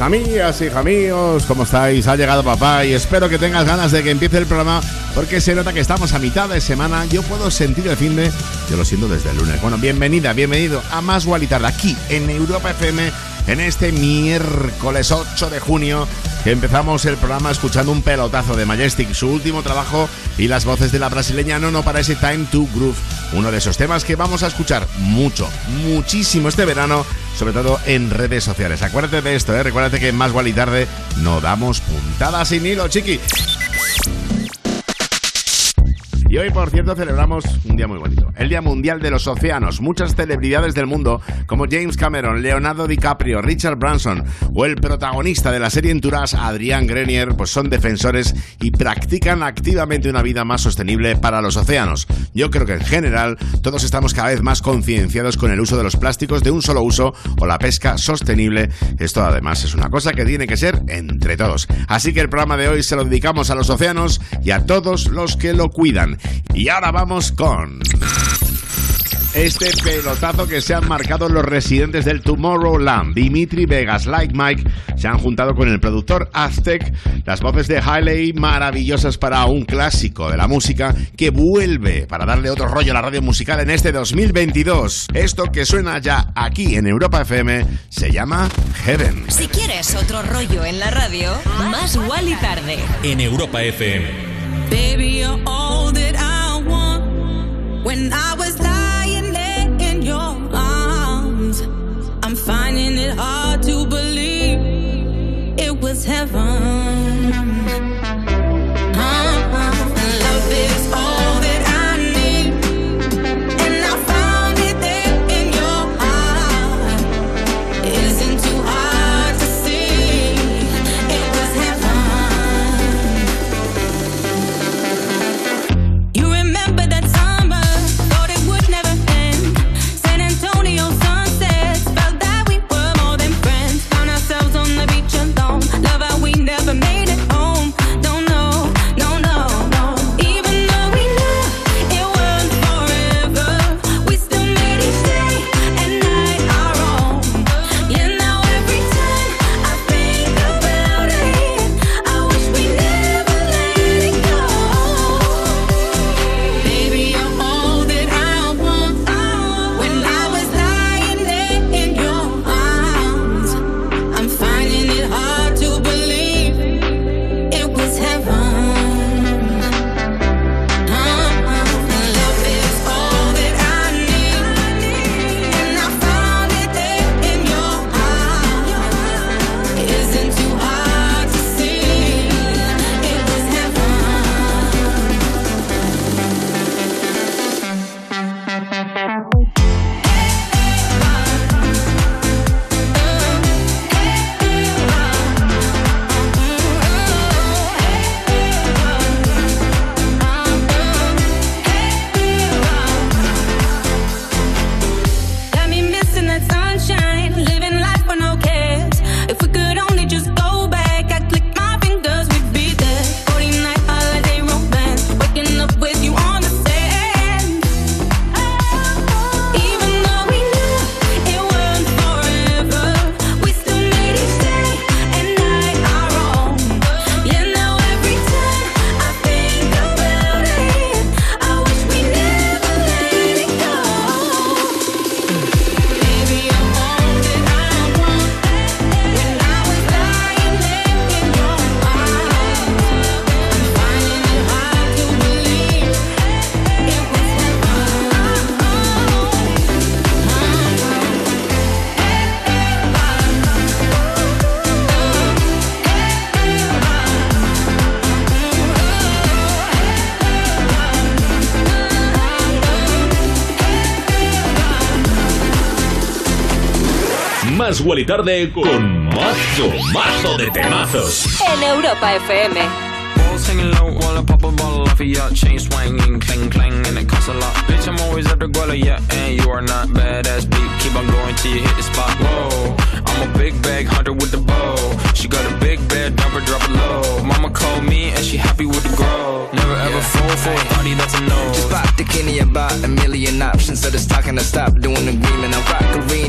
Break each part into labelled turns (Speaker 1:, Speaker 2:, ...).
Speaker 1: Amigas, hija míos, ¿cómo estáis? Ha llegado papá y espero que tengas ganas de que empiece el programa porque se nota que estamos a mitad de semana. Yo puedo sentir el fin de. Yo lo siento desde el lunes. Bueno, bienvenida, bienvenido a Más Tarde aquí en Europa FM en este miércoles 8 de junio que empezamos el programa escuchando un pelotazo de Majestic, su último trabajo y las voces de la brasileña Nono para ese Time to Groove, uno de esos temas que vamos a escuchar mucho, muchísimo este verano, sobre todo en redes sociales. Acuérdate de esto, ¿eh? recuérdate que más igual y tarde no damos puntadas sin hilo, chiqui. Y hoy, por cierto, celebramos un día muy bonito, el Día Mundial de los Océanos. Muchas celebridades del mundo, como James Cameron, Leonardo DiCaprio, Richard Branson o el protagonista de la serie Entourage, Adrián Grenier, pues son defensores y practican activamente una vida más sostenible para los océanos. Yo creo que en general todos estamos cada vez más concienciados con el uso de los plásticos de un solo uso o la pesca sostenible. Esto además es una cosa que tiene que ser entre todos. Así que el programa de hoy se lo dedicamos a los océanos y a todos los que lo cuidan. Y ahora vamos con este pelotazo que se han marcado los residentes del Tomorrowland. Dimitri Vegas, Like Mike, se han juntado con el productor Aztec. Las voces de Hailey maravillosas para un clásico de la música que vuelve para darle otro rollo a la radio musical en este 2022. Esto que suena ya aquí en Europa FM se llama Heaven.
Speaker 2: Si quieres otro rollo en la radio, más igual y tarde.
Speaker 3: En Europa FM.
Speaker 4: Baby, you're When I was
Speaker 3: Más Tarde con mazo, mazo de temazos.
Speaker 2: En Europa FM.
Speaker 5: Balls hanging low while I pop a bottle off of your chain swinging, clang clang, and it costs a lot. Bitch, I'm always at the guala, yeah, and you are not badass beat. Keep on going till you hit the spot. Whoa, I'm a big bag hunter with the bow. She got a big bed, number drop it low. Mama called me and she happy with the grow. Never ever fall for a thotty, that's a no.
Speaker 6: Just pop the Kenny about a million options. So just talking to stop doing the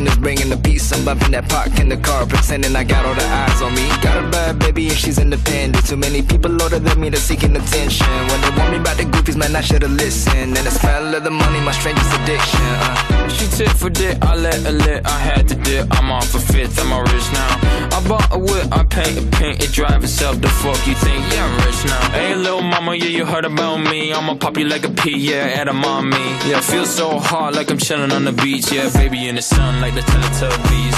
Speaker 6: agreement. I rock arenas, bringing the peace. I'm bumping that park in the car, pretending I got all the eyes on me. Got a bad baby and she's independent. Too many people older than me, they're seeking attention. When they want me about the goofies, man, I should've listened. And the smell of the money, my strangest addiction. Uh.
Speaker 5: She tit for dick, I let her lit. I had to dip, I'm off a fifth, I'm a rich now. I bought a whip, I paint a paint, it drive itself. The fuck you think? Yeah, I'm rich now. Hey, little mama, yeah, you heard about me. I'ma pop you like a pea, yeah, at a mommy. Yeah, feel so hot like I'm chilling on the beach. Yeah, baby in the sun like the Teletubbies.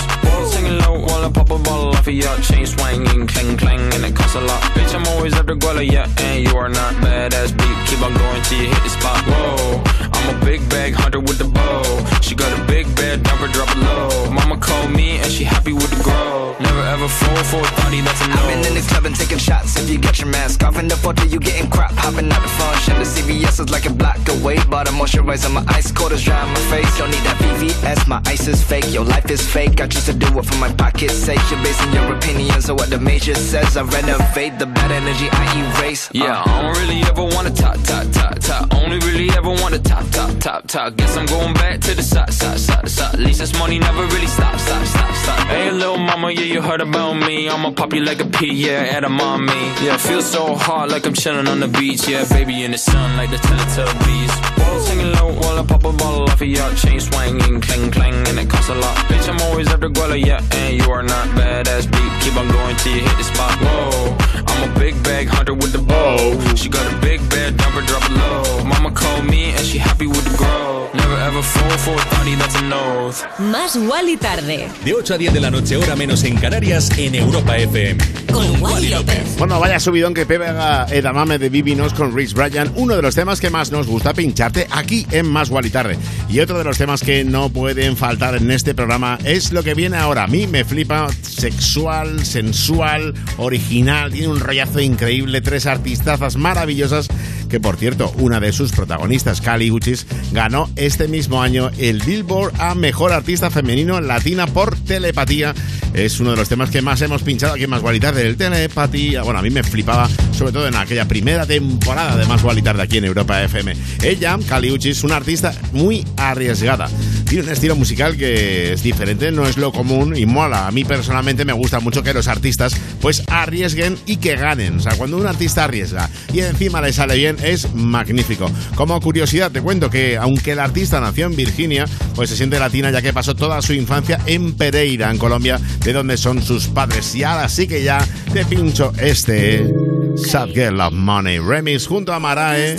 Speaker 5: Singing low while I pop a bottle off of your chain swinging, clang clang, and it costs a lot. Bitch, I'm always at the guala, yeah, and you are not badass beat. Keep on going till you hit the spot. Whoa, I'm a big bag hunter with the bow. She got a big bed, never drop it low. Mama called me and she happy with the grow. Never ever fall for a thotty, that's a no.
Speaker 6: I've been in the club and taking shots. If you get your mask off in the photo, you getting crap. Hopping out the function. The CVS is like a block away. But I'm moisturizing my ice cold is dry on my face. Don't need that VVS, my ice is fake. Your life is fake. I choose to do it for my pocket's sake. You're basing your opinions on what the major says. I renovate the bad energy I erase. Uh.
Speaker 5: Yeah, I don't really ever wanna top, top, top, top. Only really ever wanna top, top, top, top. Guess I'm going back to the side, side, side, side. At least this money never really stop, stop, stop, stop. Hey, little mama, yeah, you heard about me. I'ma pop you like a yeah, at a mommy. Yeah, feel so hot like I'm chilling on the beach. Yeah, baby in the sun like the Teletubbies. Singing low while I pop a bottle off of your chain swinging, clang clang, and it costs a lot. Bitch, I'm always the guala, yeah, and you are not badass beat. Keep on going till you hit the spot. Whoa, I'm a big bag hunter with the bow. She got a big bed, drop it low. Mama called me and she happy with the grow. Never ever fall for a thotty, that's a nose.
Speaker 2: Más Wally tarde.
Speaker 3: De 8 a 10 de la noche, hora menos en Canarias, en Europa FM.
Speaker 2: Con Wally López.
Speaker 1: Bueno, vaya subidón que pega Edamame de Vivinos con Rich Bryan, uno de los temas que más nos gusta pincharte aquí en Más Gual y Tarde. Y otro de los temas que no pueden faltar en este programa es lo que viene ahora. A mí me flipa sexual, sensual, original, tiene un rollazo increíble, tres artistazas maravillosas que por cierto, una de sus protagonistas, Kali Uchis, ganó este mismo año el Billboard a Mejor Artista Femenino Latina por Telepatía. Es uno de los temas que más hemos pinchado aquí en Más Gualitar del Telepatía. Bueno, a mí me flipaba, sobre todo en aquella primera temporada de Más Gualitar de aquí en Europa FM. Ella, Kali Uchis, una artista muy arriesgada. Tiene un estilo musical que es diferente, no es lo común y mola. A mí personalmente me gusta mucho que los artistas pues arriesguen y que ganen. O sea, cuando un artista arriesga y encima le sale bien, es magnífico. Como curiosidad, te cuento que aunque el artista nació en Virginia, pues se siente latina ya que pasó toda su infancia en Pereira, en Colombia, de donde son sus padres. Y ahora sí que ya te pincho este Sad Girl of Money Remix junto a Marae,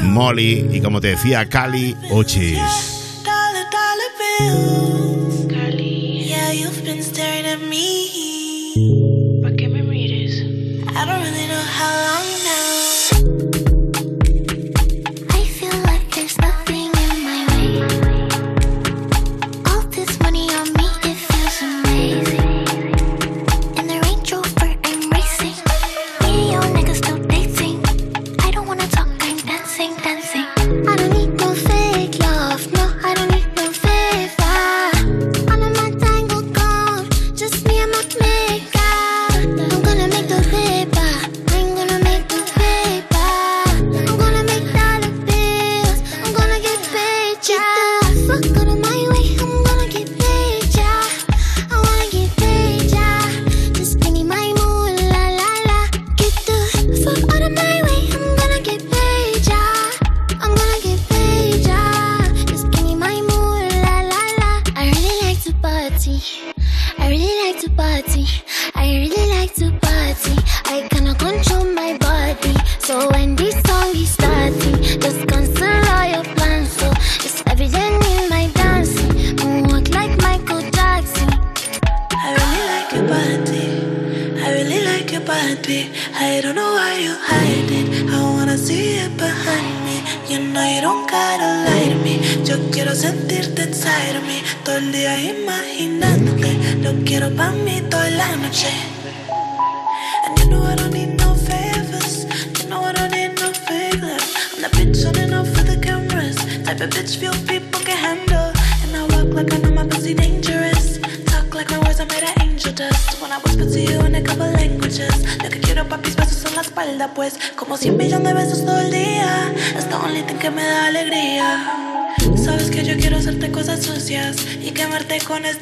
Speaker 1: Molly y como te decía, Cali Uchis.
Speaker 7: Dollar, dollar bills. Yeah, you've been staring at me.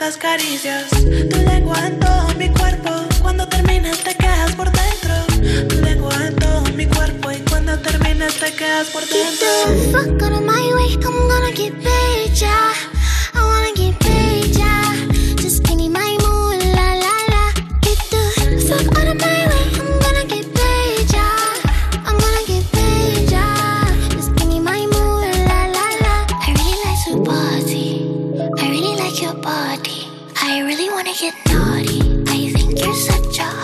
Speaker 7: das carícias.
Speaker 8: I really
Speaker 7: wanna get naughty. I think you're such a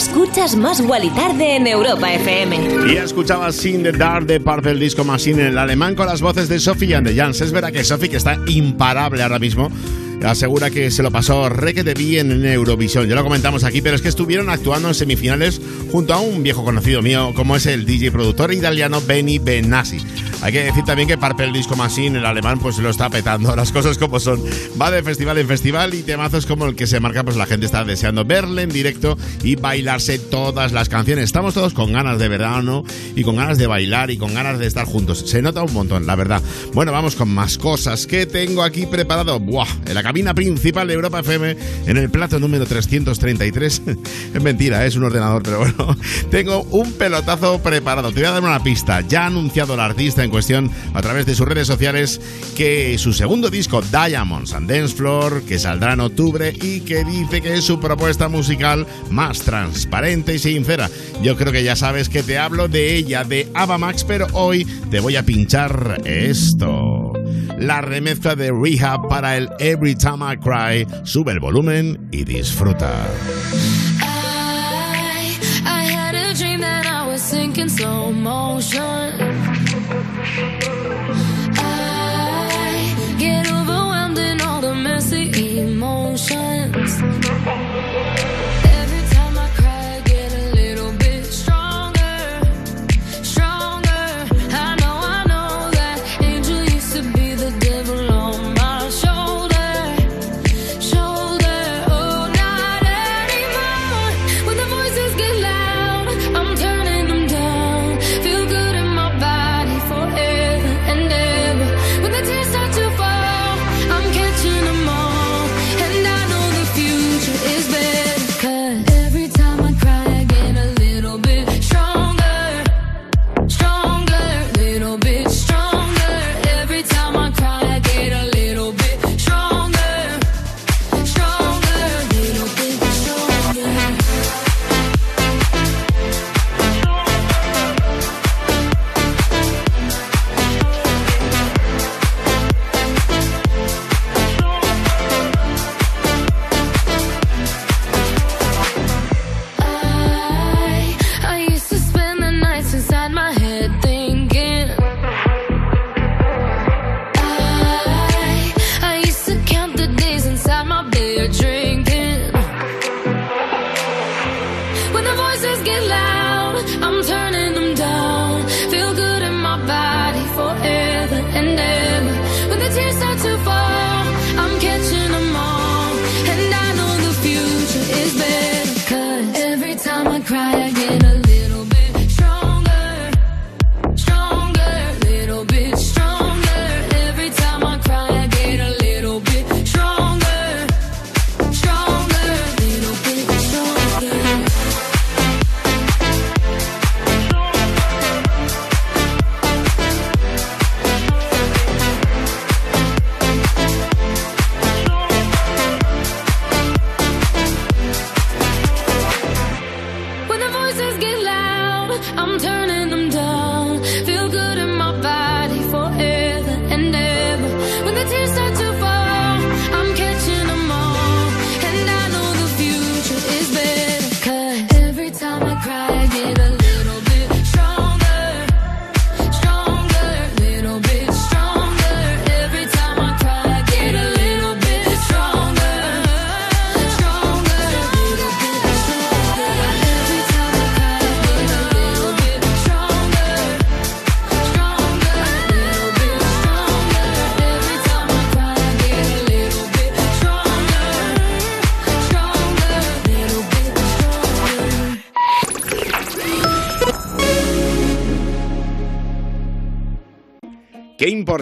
Speaker 2: Escuchas más y Tarde en Europa FM.
Speaker 1: Y escuchaba Sin the Dark de Purple Disco Machine en el alemán con las voces de Sophie and the Jans. Es verdad que Sophie, que está imparable ahora mismo, asegura que se lo pasó requete bien en Eurovisión. Ya lo comentamos aquí, pero es que estuvieron actuando en semifinales junto a un viejo conocido mío, como es el DJ productor italiano Benny Benassi. Hay que decir también que Purple Disco Machine, el alemán, pues lo está petando, las cosas como son. Va de festival en festival y temazos como el que se marca, pues la gente está deseando verle en directo y bailarse todas las canciones. Estamos todos con ganas de verano y con ganas de bailar y con ganas de estar juntos. Se nota un montón, la verdad. Bueno, vamos con más cosas que tengo aquí preparado. Buah, en la cabina principal de Europa FM, en el plato número 333. es mentira, es un ordenador, pero bueno. Tengo un pelotazo preparado. Te voy a dar una pista. Ya ha anunciado el artista en cuestión a través de sus redes sociales que su segundo disco, Diamonds and Dance Floor, que saldrá en octubre y que dice que es su propuesta musical más transparente y sincera. Yo creo que ya sabes que te hablo de ella, de Ava Max, pero hoy te voy a pinchar esto. La remezcla de Rehab para el Every Time I Cry. Sube el volumen y disfruta.
Speaker 9: I, I had a dream that I was sinking slow motion. I get overwhelmed in all the messy emotions.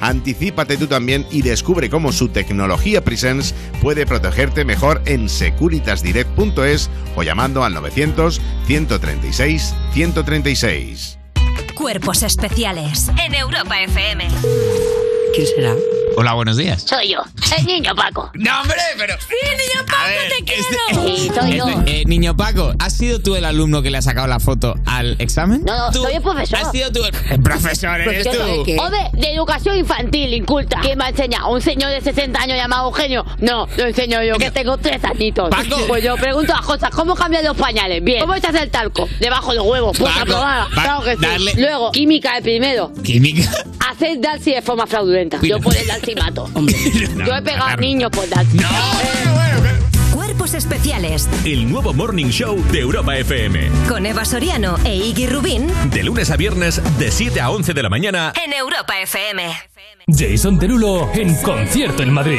Speaker 1: Anticípate tú también y descubre cómo su tecnología Presence puede protegerte mejor en securitasdirect.es o llamando al 900 136 136.
Speaker 10: Cuerpos especiales en Europa FM.
Speaker 11: ¿Quién será? Hola, buenos días.
Speaker 12: Soy yo, el niño Paco.
Speaker 11: No, hombre, pero.
Speaker 12: Sí, niño Paco,
Speaker 11: A ver,
Speaker 12: te quiero.
Speaker 11: este-
Speaker 12: Sí, soy yo.
Speaker 11: este- eh, niño Paco, ¿has sido tú el alumno que le ha sacado la foto al examen?
Speaker 12: No, no,
Speaker 11: ¿Tú
Speaker 12: soy el profesor.
Speaker 11: ¿Has sido tú el, el profesor? ¿Eres tú?
Speaker 12: Hombre, de educación infantil, inculta. ¿Quién me ha enseñado? ¿Un señor de 60 años llamado Eugenio? No, lo enseño yo, que tengo tres añitos.
Speaker 11: Paco.
Speaker 12: Pues yo pregunto las cosas. ¿Cómo cambian los pañales? Bien. ¿Cómo echas el talco? Debajo de los huevos. Pues
Speaker 11: Paco,
Speaker 12: aprobada. Claro que sí.
Speaker 11: darle-
Speaker 12: Luego, química el primero.
Speaker 11: Química.
Speaker 12: Hacer Dalsi de forma fraudulenta. Yo por yo he pegado a niños por Dalsi.
Speaker 10: Cuerpos especiales
Speaker 3: El nuevo Morning Show de Europa FM.
Speaker 10: con Eva Soriano e Iggy Rubín
Speaker 3: De lunes a viernes, de 7 a 11 de la mañana.
Speaker 10: en Europa FM.
Speaker 13: Jason Derulo en concierto en Madrid.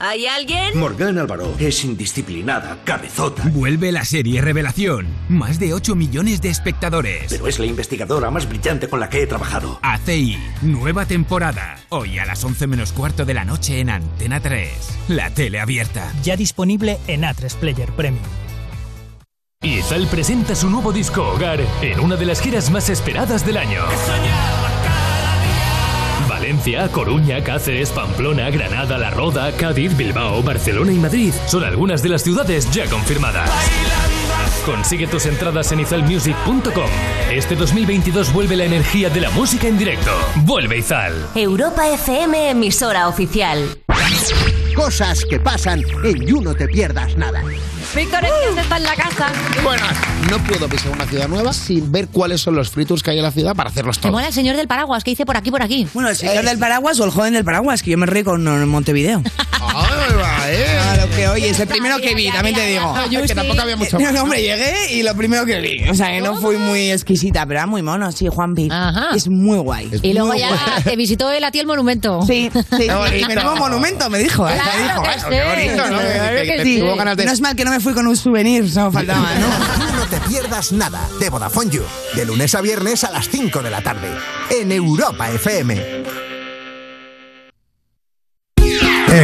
Speaker 10: ¿hay alguien?
Speaker 14: Morgan Álvaro es indisciplinada, cabezota.
Speaker 15: Vuelve la serie Revelación. Más de 8 millones de espectadores.
Speaker 14: Pero es la investigadora más brillante con la que he trabajado.
Speaker 15: ACI, nueva temporada. Hoy a las 11 menos cuarto de la noche en Antena 3. La tele abierta.
Speaker 16: Ya disponible en A3 Player Premium.
Speaker 13: Izal presenta su nuevo disco Hogar en una de las giras más esperadas del año. Valencia, Coruña, Cáceres, Pamplona, Granada, La Roda, Cádiz, Bilbao, Barcelona y Madrid son algunas de las ciudades ya confirmadas. Consigue tus entradas en izalmusic.com. Este 2022 vuelve la energía de la música en directo. Vuelve Izal.
Speaker 10: Europa FM, emisora oficial.
Speaker 17: Cosas que pasan en You No Te Pierdas Nada.
Speaker 18: Víctor Esquios está en la casa.
Speaker 19: Buenas. No puedo pisar una ciudad nueva sin ver cuáles son los free tours que hay en la ciudad para hacerlos todos.
Speaker 18: mola el señor del paraguas que dice por aquí, por aquí.
Speaker 20: Bueno, el señor del paraguas o el joven del paraguas, que yo me reí con en Montevideo. A lo que oye, es el primero que vi, también te digo.
Speaker 19: Ay, que tampoco había mucho
Speaker 20: No, no, hombre, llegué y lo primero que vi. O sea, que no fui muy exquisita, pero era muy mono, sí, Juanpi. Es muy guay.
Speaker 18: Y luego ya te visitó él a ti el monumento.
Speaker 20: Sí, sí. Y monumento, me dijo. ¿eh?
Speaker 18: Claro
Speaker 20: me dijo,
Speaker 18: que
Speaker 20: "Ay,
Speaker 18: sí.
Speaker 20: qué bonito, ¿no?
Speaker 18: Claro
Speaker 20: Que-
Speaker 18: sí.
Speaker 20: tuvo ganas de- mal que no me fui con un souvenir, solo faltaba, ¿no?
Speaker 17: You No Te Pierdas Nada de Vodafone You. De lunes a viernes a las 5 de la tarde. En Europa FM.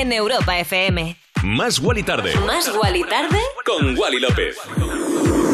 Speaker 21: En Europa FM.
Speaker 3: Más Wally tarde,
Speaker 21: Más Wally tarde.
Speaker 3: con Wally López.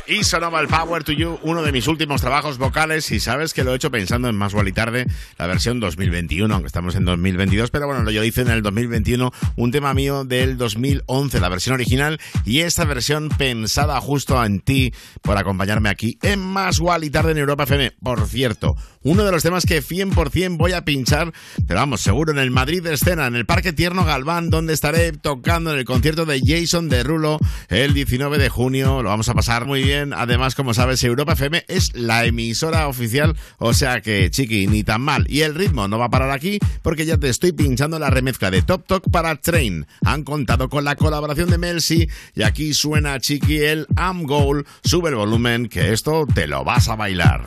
Speaker 1: Y sonaba el Power to You, uno de mis últimos trabajos vocales. Y sabes que lo he hecho pensando en Más y Tarde, la versión 2021, aunque estamos en 2022. Pero bueno, yo hice en el 2021 un tema mío del 2011, la versión original. Y esta versión pensada justo en ti por acompañarme aquí en Más y Tarde en Europa FM. Por cierto, uno de los temas que 100% voy a pinchar, pero vamos, seguro en el Madrid de escena, en el Parque Tierno Galván, donde estaré tocando en el concierto de Jason Derulo el 19 de junio. Lo vamos a pasar muy bien. Además, como sabes, Europa FM es la emisora oficial, o sea que, chiqui, ni tan mal. Y el ritmo no va a parar aquí porque ya te estoy pinchando la remezcla de Top Talk para Train. Han contado con la colaboración de Melsi y aquí suena, chiqui, el Am Goal. Sube el volumen, que esto te lo vas a bailar.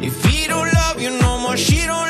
Speaker 22: If he don't love you no more, she don't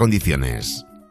Speaker 1: condiciones.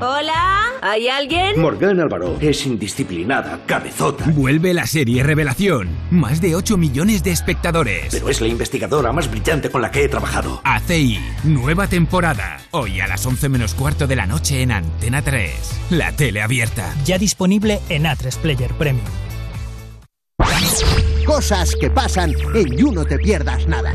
Speaker 22: Hola, ¿hay alguien?
Speaker 14: Morgan Álvaro es indisciplinada, cabezota.
Speaker 15: Vuelve la serie Revelación. Más de 8 millones de espectadores.
Speaker 14: Pero es la investigadora más brillante con la que he trabajado.
Speaker 15: ACI, nueva temporada. Hoy a las 11 menos cuarto de la noche en Antena 3. La tele abierta.
Speaker 16: Ya disponible en A3 Player Premium.
Speaker 17: Cosas que pasan en You No Te Pierdas Nada.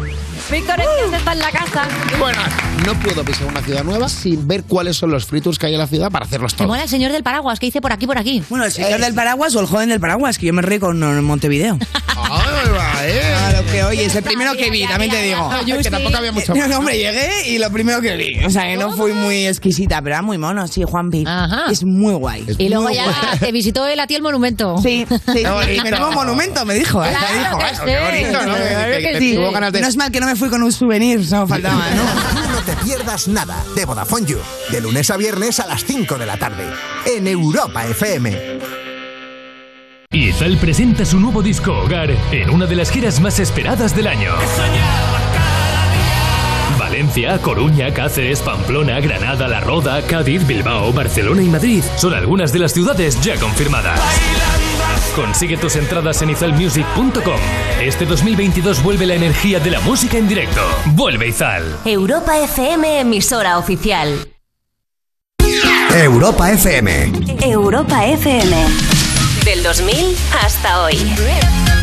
Speaker 23: Víctor Iglesias está en la casa.
Speaker 11: Bueno, no puedo pisar una ciudad nueva sin ver cuáles son los free tours que hay en la ciudad para hacerlos todos.
Speaker 23: mola el señor del paraguas que dice por aquí, por aquí.
Speaker 20: Bueno, el señor del paraguas o el joven del paraguas, que yo me reí con Montevideo. Claro que, oye, es el primero que vi, también te digo.
Speaker 11: que tampoco había mucho más.
Speaker 20: No, hombre, llegué y lo primero que vi. O sea, que no fui muy exquisita, pero era muy mono, sí, Juanpi. Es muy guay.
Speaker 23: Y luego ya
Speaker 20: guay.
Speaker 23: te visitó él a ti el monumento.
Speaker 20: Sí, sí.
Speaker 11: Qué bonito.
Speaker 20: Menudo monumento, me dijo. ¿eh?
Speaker 23: Claro
Speaker 20: me dijo qué bonito, ¿no? Que-
Speaker 23: que
Speaker 20: que
Speaker 23: sí.
Speaker 20: tuvo ganas de- No es mal que no me fui con un souvenir, solo faltaba, ¿no?
Speaker 17: You No Te Pierdas Nada de Vodafone You. De lunes a viernes a las 5 de la tarde. En Europa FM.
Speaker 13: Izal presenta su nuevo disco Hogar en una de las giras más esperadas del año. Valencia, Coruña, Cáceres, Pamplona, Granada, La Roda, Cádiz, Bilbao, Barcelona y Madrid son algunas de las ciudades ya confirmadas. Consigue tus entradas en izalmusic.com. Este 2022 vuelve la energía de la música en directo. Vuelve Izal.
Speaker 22: Europa FM, emisora oficial.
Speaker 17: Europa FM.
Speaker 22: Europa FM. Del 2000 hasta hoy.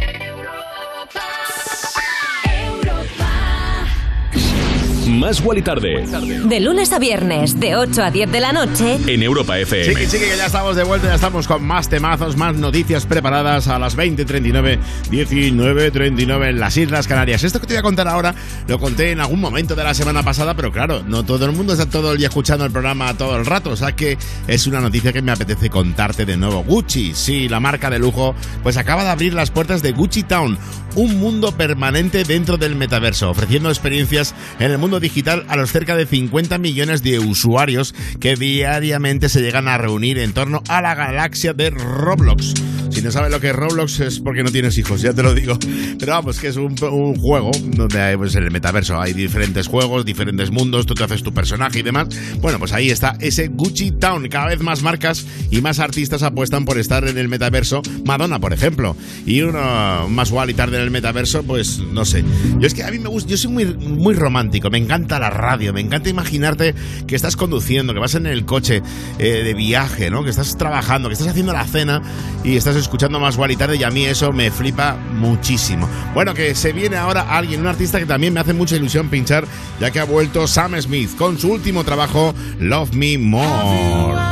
Speaker 3: Más Guali Tarde.
Speaker 2: De lunes a viernes, de 8 a 10 de la noche.
Speaker 3: En Europa FM.
Speaker 1: Chiqui, chiqui, que ya estamos de vuelta, ya estamos con más temazos, más noticias preparadas a las 20.39, 19.39 en las Islas Canarias. Esto que te voy a contar ahora lo conté en algún momento de la semana pasada, pero claro, no todo el mundo está todo el día escuchando el programa todo el rato, o sea que es una noticia que me apetece contarte de nuevo. Gucci, sí, la marca de lujo, pues acaba de abrir las puertas de Gucci Town, un mundo permanente dentro del metaverso, ofreciendo experiencias en el mundo digital a los cerca de 50 millones de usuarios que diariamente se llegan a reunir en torno a la galaxia de Roblox. Si no sabes lo que es Roblox es porque no tienes hijos, ya te lo digo. Pero vamos, que es un, juego donde hay, pues, en el metaverso hay diferentes juegos, diferentes mundos, tú te haces tu personaje y demás. Bueno, pues ahí está ese Gucci Town. Cada vez más marcas y más artistas apuestan por estar en el metaverso. Madonna, por ejemplo. Y uno más y tarde en el metaverso, pues no sé. Yo es que a mí me gusta, yo soy muy, muy romántico, me encanta la radio, me encanta imaginarte que estás conduciendo, que vas en el coche eh, de viaje, ¿no? Que estás trabajando, que estás haciendo la cena y estás escuchando más igual y tarde y a mí eso me flipa muchísimo. Bueno, que se viene ahora alguien, un artista que también me hace mucha ilusión pinchar, ya que ha vuelto Sam Smith con su último trabajo, Love Me More.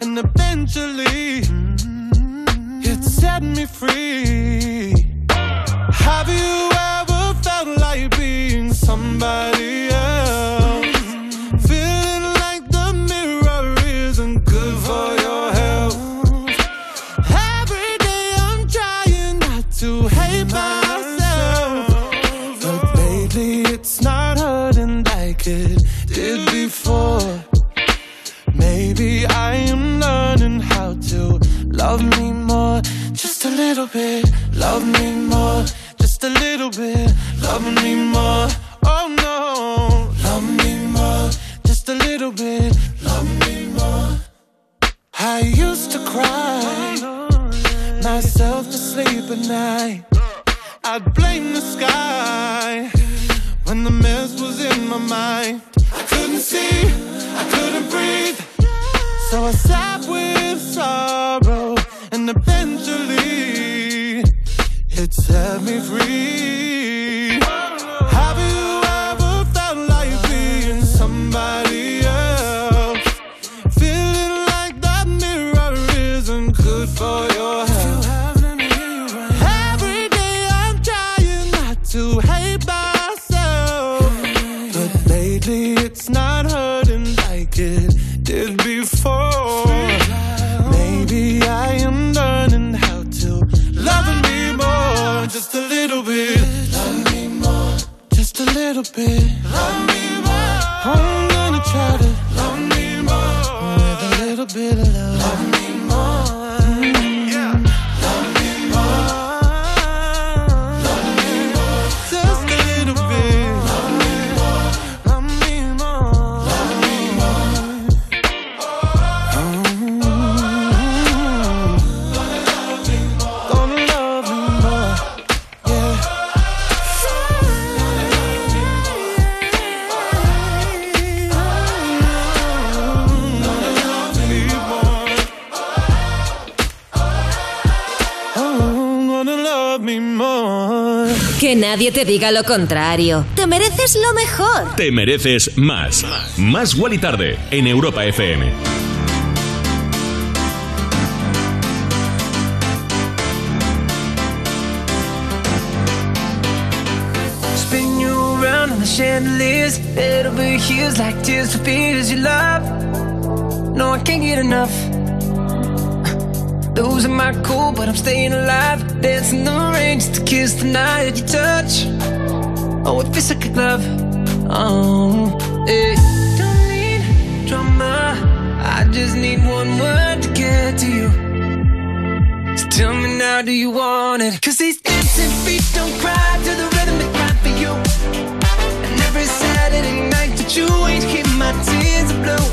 Speaker 24: and eventually mm-hmm. it set me free. Have you ever felt like being somebody else? Just
Speaker 2: diga lo contrario. Te mereces lo mejor.
Speaker 3: Te mereces más. Más Guali Tarde en Europa FM.
Speaker 24: Spin you around on the chandeliers. It'll be hues like tears for fears you love. No, I can't get enough. Losing my cool, but I'm staying alive. Dancing the rain just to kiss the night you touch. Oh, feels like a glove. Oh, yeah. Don't need drama.
Speaker 21: I just need one word to get to you. So tell me now, do you want it? Cause these dancing feet don't cry to the rhythm they cry for you. And every Saturday night that you ain't keep my tears are blue.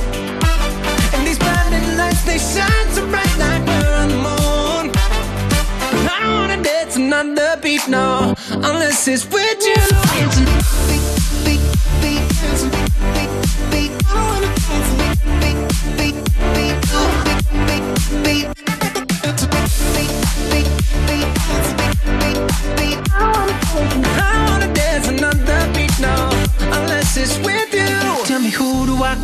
Speaker 21: And these blinding lights, they shine so bright like we're on the moon. But I don't wanna dance another beat, no, unless it's with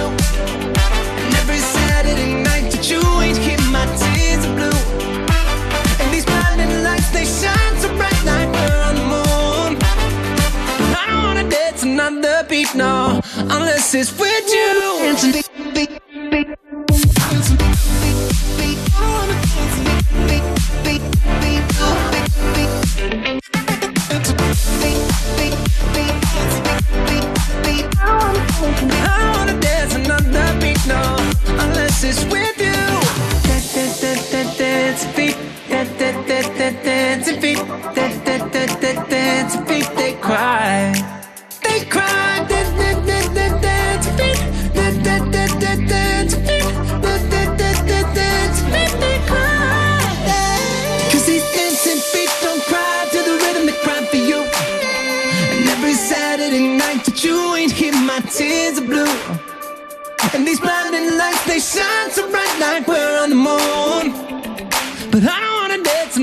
Speaker 21: you. And every Saturday night that you ain't keep my tears are blue. And these blinding lights, they shine so bright like we're on the moon. But I don't wanna dance another beat, no, unless it's with you. I wanna unless it's with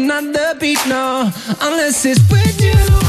Speaker 21: wanna dance beat, no, unless it's with you.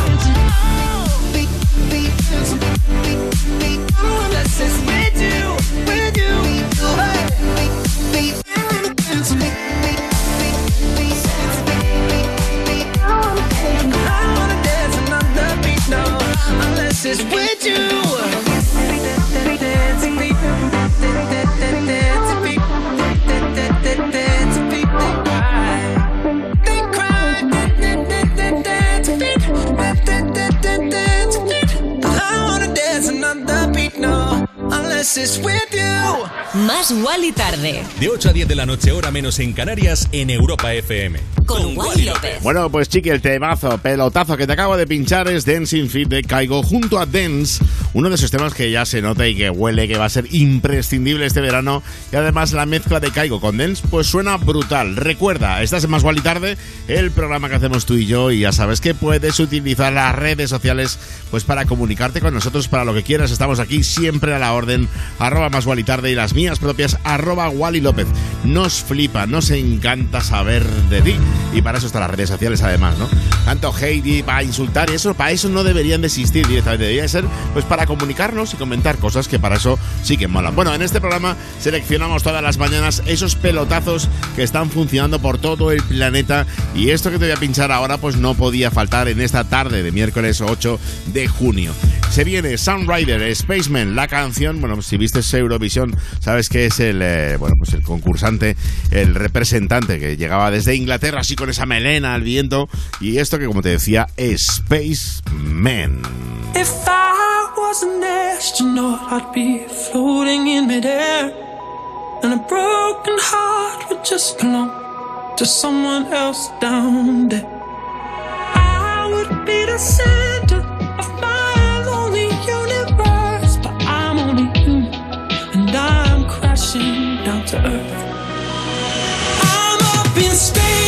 Speaker 10: Más Wally tarde.
Speaker 3: De 8 a 10 de la noche, hora menos en Canarias, en Europa FM.
Speaker 10: Con Wally López.
Speaker 1: Bueno, pues chiqui, el temazo, pelotazo que te acabo de pinchar es Dancing Fit de Caigo junto a Dance, uno de esos temas que ya se nota y que huele que va a ser imprescindible este verano. Y además la mezcla de Caigo con Dance, pues suena brutal. Recuerda, estás en Más Wally Tarde, el programa que hacemos tú y yo, y ya sabes que puedes utilizar las redes sociales pues para comunicarte con nosotros para lo que quieras. Estamos aquí siempre a la orden, arroba Más Wally Tarde y las mías propias, arroba Wally López. Nos flipa, nos encanta saber de ti. Y para eso están las redes sociales además, ¿no? Tanto hate para insultar y eso, para eso no deberían de existir directamente. Debería de ser pues para comunicarnos y comentar cosas que para eso sí que molan. Bueno, en este programa seleccionamos todas las mañanas esos pelotazos que están funcionando por todo el planeta. Y esto que te voy a pinchar ahora, pues no podía faltar en esta tarde de miércoles 8 de junio. Se viene Sunrider, Spaceman, la canción. Bueno, si viste Eurovisión, sabes que es el, eh, bueno, pues el concursante, el representante que llegaba desde Inglaterra, así con esa melena al viento. Y esto que, como te decía, Spaceman.
Speaker 21: If I was an astronaut, I'd be floating in midair. And a broken heart would just belong to someone else down there. I would be the center of my lonely universe, but I'm only human, and I'm crashing down to earth. I'm up in space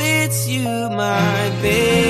Speaker 25: it's you, my babe.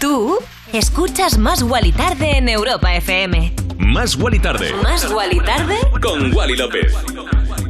Speaker 2: Tú. Escuchas Más Wally Tarde en Europa FM.
Speaker 3: Más Wally Tarde.
Speaker 2: Más Wally Tarde
Speaker 3: Con Wally López.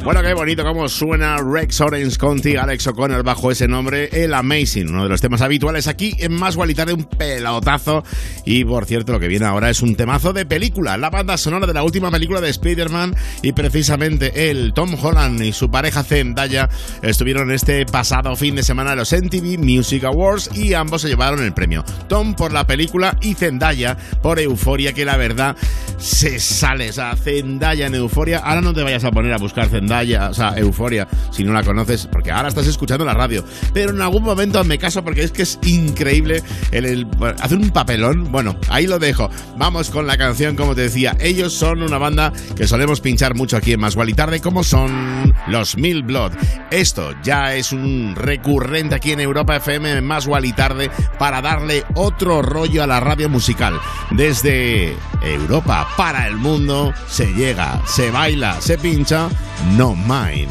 Speaker 1: Bueno, qué bonito cómo suena Rex Orange Conti, Alex O'Connor bajo ese nombre, el Amazing, uno de los temas habituales aquí en Más Tarde, un pelotazo. Y por cierto, lo que viene ahora es un temazo de película, la banda sonora de la última película de Spider-Man y precisamente él, Tom Holland y su pareja Zendaya estuvieron este pasado fin de semana en los MTV Music Awards y ambos se llevaron el premio. Tom por la película y Zendaya por Euforia, que la verdad se sale, o sea, Zendaya en Euforia. Ahora no te vayas a poner a buscar Zendaya, o sea, Euforia, si no la conoces, porque ahora estás escuchando la radio. Pero en algún momento me caso porque es que es increíble el, el- hacer un papelón. Bueno, ahí lo dejo. Vamos con la canción, como te decía. Ellos son una banda que solemos pinchar mucho aquí en Más y Tarde, como son los Mil Blood. Esto ya es un recurrente aquí en Europa FM en Más y Tarde para darle otro rollo a la radio musical. Desde Europa para el mundo se llega, se baila, se pincha, no mind.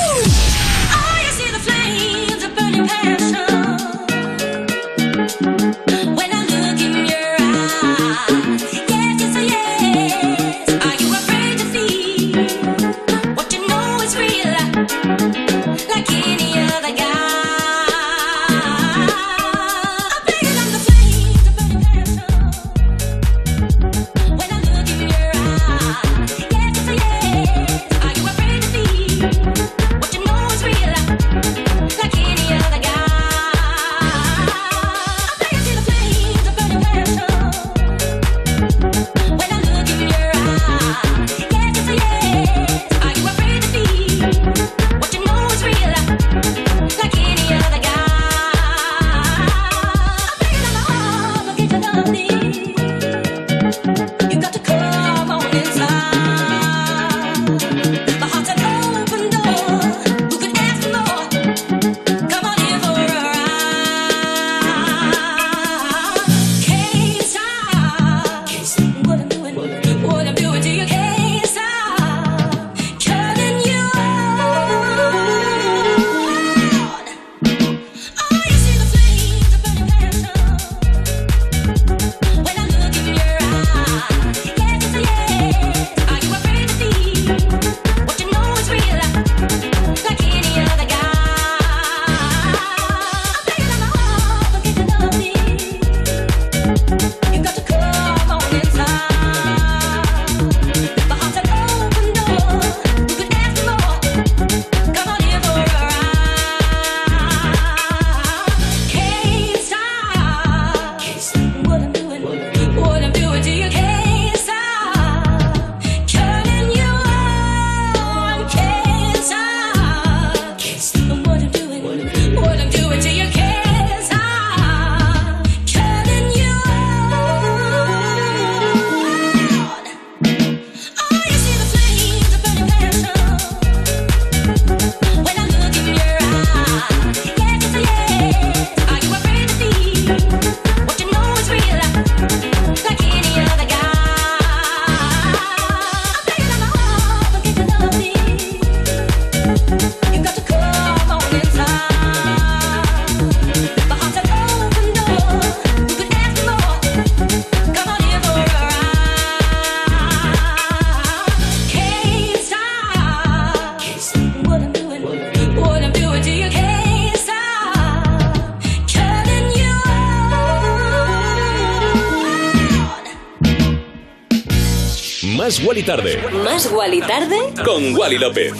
Speaker 3: Wally Tarde.
Speaker 10: Más Wally tarde.
Speaker 3: Con Wally López.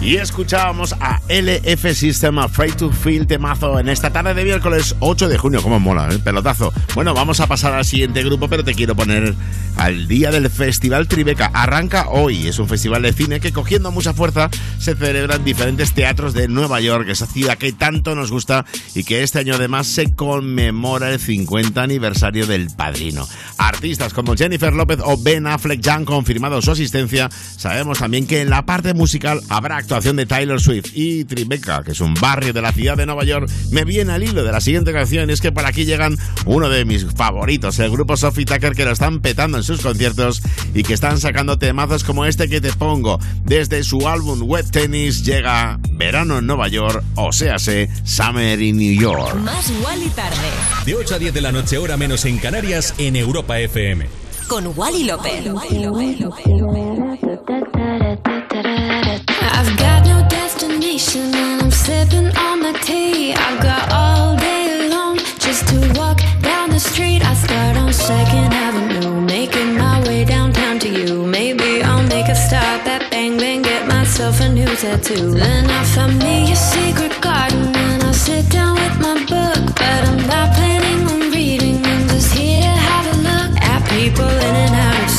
Speaker 1: Y escuchábamos a LF System Afraid to Feel temazo en esta tarde de miércoles 8 de junio. Como mola, el pelotazo. Bueno, vamos a pasar al siguiente grupo, pero te quiero poner al día del Festival Tribeca. Arranca hoy. Es un festival de cine que cogiendo mucha fuerza se celebra en diferentes teatros de Nueva York, esa ciudad que tanto nos gusta y que este año además se conmemora el 50 aniversario del Padrino. Artistas como Jennifer López o Ben Affleck ya han confirmado su asistencia. Sabemos también que en la parte musical habrá actuación de Tyler Swift y Tribeca, que es un barrio de la ciudad de Nueva York, me viene al hilo de la siguiente canción y es que por aquí llegan uno de mis favoritos, el grupo Sophie Tucker, que lo están petando en sus conciertos y que están sacando temazos como este que te pongo. Desde su álbum Web Tennis llega Verano en Nueva York, o sea, Summer in New York.
Speaker 10: Más Wally tarde.
Speaker 3: De 8 a 10 de la noche, hora menos en Canarias, en Europa FM.
Speaker 10: Con Wally López.
Speaker 7: I've got no destination and I'm
Speaker 26: sipping on my tea. I've got all day long just to walk down the street. I start on Second Avenue, making my way downtown to you. Maybe I'll make a stop at Bang Bang, get myself a new tattoo. Then I found me a secret garden.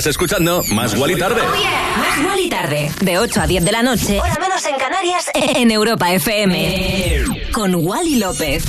Speaker 3: Estás escuchando Más Guali Tarde.
Speaker 21: Más Guali Tarde, de 8 a 10 de la noche, hora menos en Canarias, en Europa FM. Con Wally López.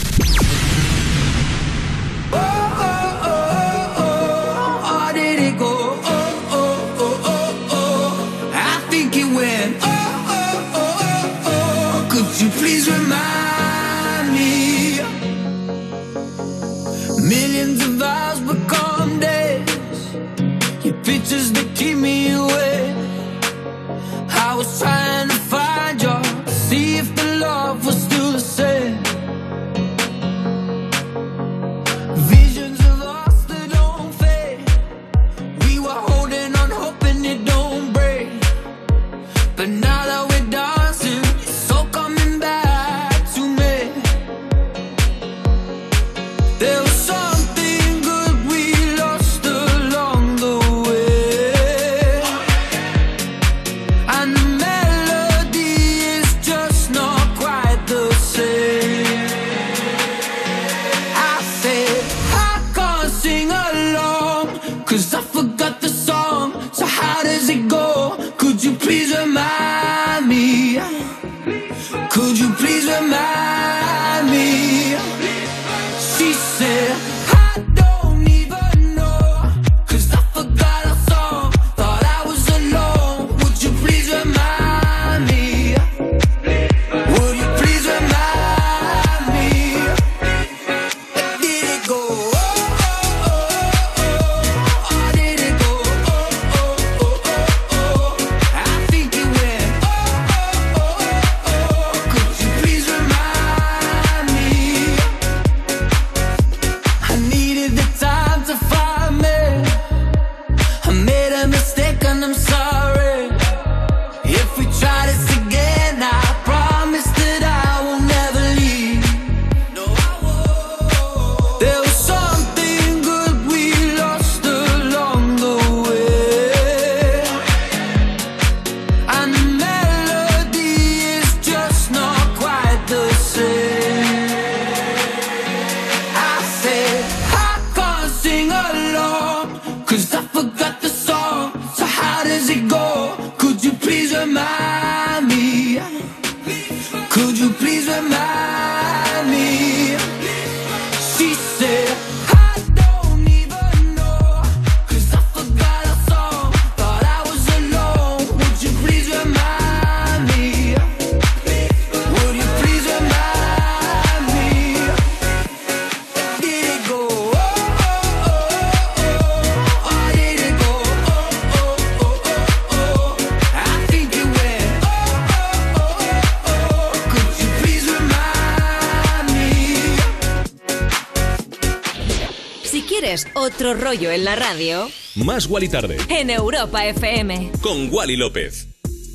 Speaker 2: rollo en la radio.
Speaker 3: Más Wally Tarde.
Speaker 2: En Europa FM.
Speaker 3: Con Wally López.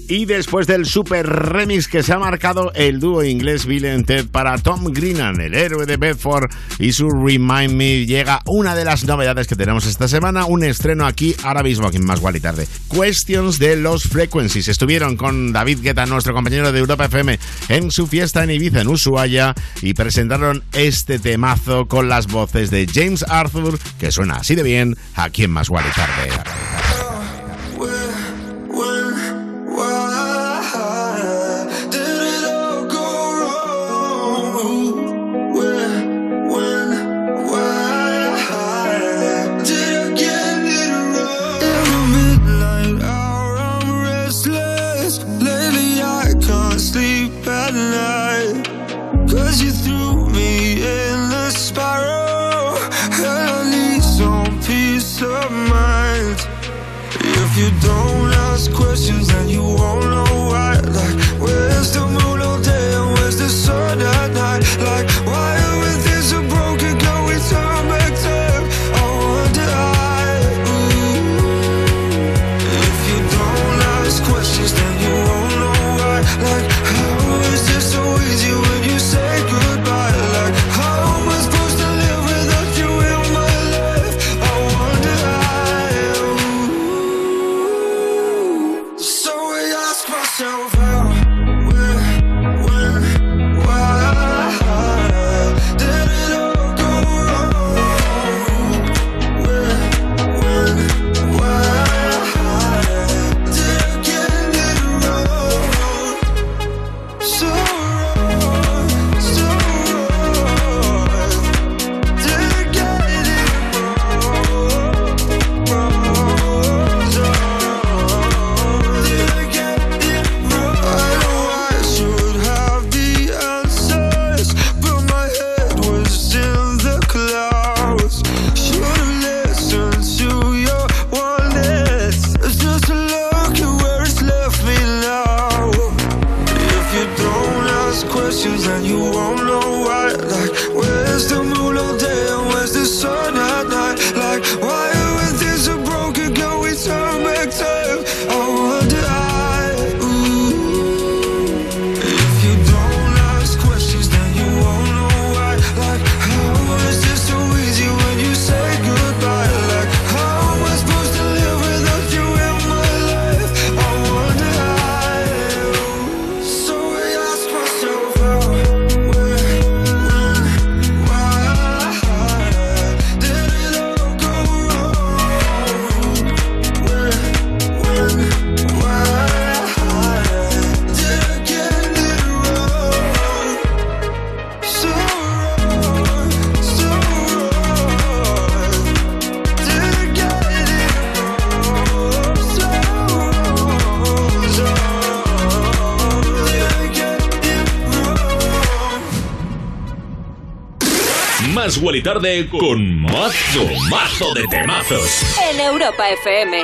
Speaker 22: Y después del super remix que se ha marcado el dúo inglés Bill and Ted para Tom Greenan, el héroe de Bedford y su Remind Me, llega una de las novedades que tenemos esta semana, un estreno aquí ahora mismo, aquí en Más Gual Tarde. Questions de los Frequencies. Estuvieron con David Guetta, nuestro compañero de Europa FM, en su fiesta en Ibiza, en Ushuaia, y presentaron este temazo con las voces de James Arthur, que suena así de bien, aquí en Más Guale Tarde.
Speaker 3: y tarde con mazo, mazo de temazos.
Speaker 2: En Europa FM.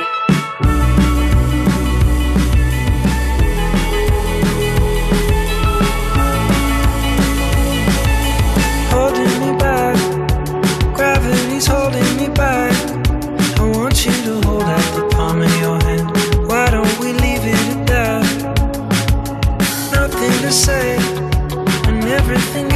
Speaker 21: You say, and everything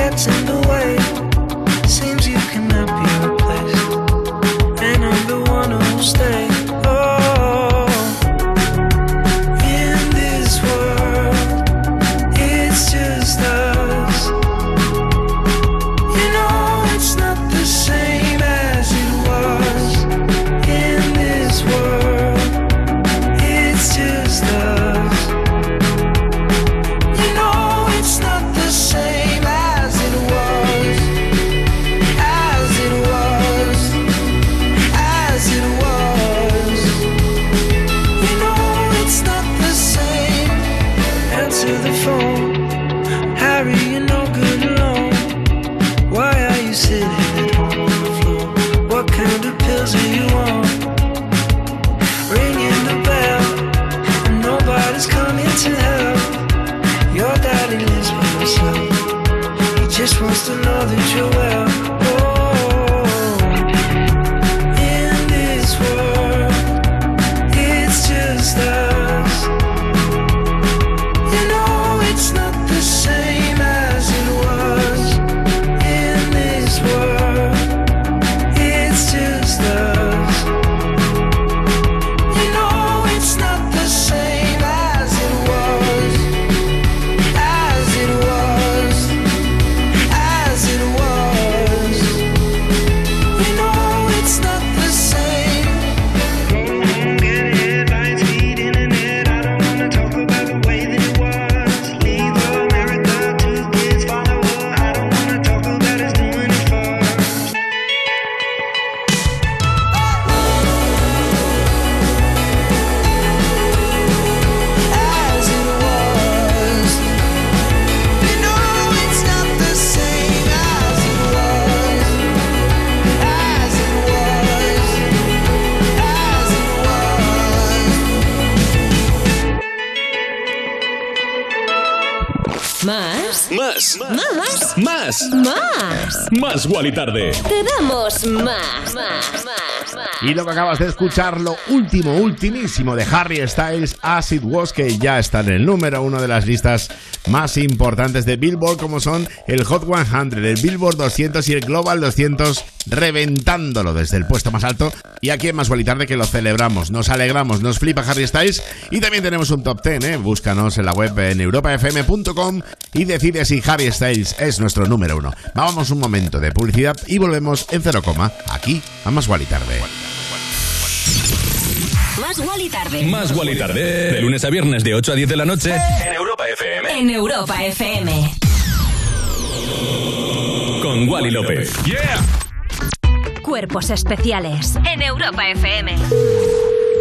Speaker 3: Más.
Speaker 10: Más.
Speaker 3: Más.
Speaker 10: Más.
Speaker 3: Más Wally Tarde.
Speaker 10: Te damos más. Más. Más.
Speaker 1: Y lo que acabas de escuchar, lo último, ultimísimo de Harry Styles, As It Was, que ya está en el número uno de las listas más importantes de Billboard, como son el Hot 100, el Billboard 200 y el Global 200, reventándolo desde el puesto más alto. Y aquí en Más Wally Tarde que lo celebramos, nos alegramos, nos flipa Harry Styles. Y también tenemos un top 10, ¿eh? Búscanos en la web en europafm.com y decide si Harry Styles es nuestro número uno. Vamos un momento de publicidad y volvemos en cero coma, aquí a Más Tarde.
Speaker 10: Más Wally tarde.
Speaker 3: Más Wally Tarde. De lunes a viernes de 8 a 10 de la noche en Europa FM.
Speaker 10: En Europa FM.
Speaker 3: Con Wally López. Yeah.
Speaker 10: Cuerpos especiales. En Europa FM.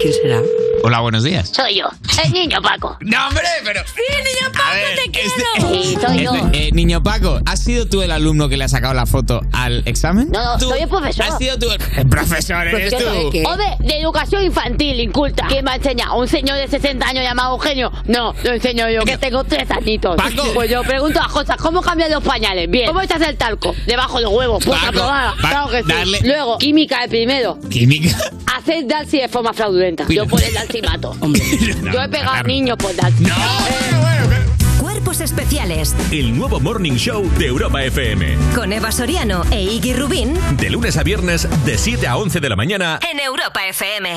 Speaker 20: ¿Quién será?
Speaker 11: Hola, buenos días.
Speaker 12: Soy yo, el niño Paco.
Speaker 11: No, hombre, pero.
Speaker 10: ¡Sí, niño Paco, te quiero!
Speaker 12: Sí, soy yo.
Speaker 11: Este, eh, niño Paco, ¿has sido tú el alumno que le ha sacado la foto al examen?
Speaker 12: No, no,
Speaker 11: ¿Tú?
Speaker 12: soy el profesor.
Speaker 11: ¿Has sido tú el, el profesor? ¿Eres
Speaker 12: ¿Profesor de
Speaker 11: tú?
Speaker 12: Hombre, de educación infantil, inculta. ¿Quién me ha enseñado? ¿Un señor de 60 años llamado Eugenio? No, lo enseño yo, que tengo tres añitos.
Speaker 11: Paco.
Speaker 12: Pues yo pregunto a cosas, ¿cómo cambian los pañales? Bien. ¿Cómo echas el talco? Debajo de los huevos. Pues aprobada. Claro que sí.
Speaker 11: darle-
Speaker 12: Luego, química el primero.
Speaker 11: Química.
Speaker 12: Hacer Dalsi de forma fraudulenta. Yo por el Mato. yo he pegado a niños por Dalsi.
Speaker 10: Cuerpos especiales.
Speaker 3: El nuevo Morning Show de Europa FM.
Speaker 10: Con Eva Soriano e Iggy Rubín.
Speaker 3: De lunes a viernes de 7 a 11 de la mañana.
Speaker 10: En Europa FM.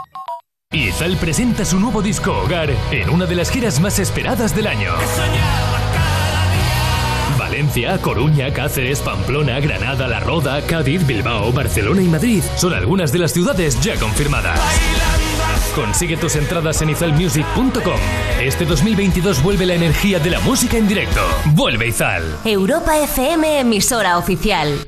Speaker 13: Izal presenta su nuevo disco Hogar en una de las giras más esperadas del año. Valencia, Coruña, Cáceres, Pamplona, Granada, La Roda, Cádiz, Bilbao, Barcelona y Madrid son algunas de las ciudades ya confirmadas. Consigue tus entradas en izalmusic.com. Este 2022 vuelve la energía de la música en directo. Vuelve Izal.
Speaker 10: Europa FM, emisora oficial.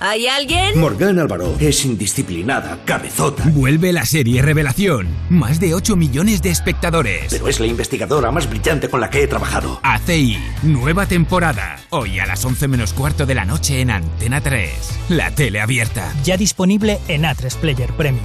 Speaker 10: ¿hay alguien?
Speaker 14: Morgan Álvaro es indisciplinada, cabezota.
Speaker 15: Vuelve la serie Revelación. Más de 8 millones de espectadores.
Speaker 14: Pero es la investigadora más brillante con la que he trabajado.
Speaker 15: ACI, nueva temporada. Hoy a las 11 menos cuarto de la noche en Antena 3. La tele abierta.
Speaker 16: Ya disponible en A3 Player Premium.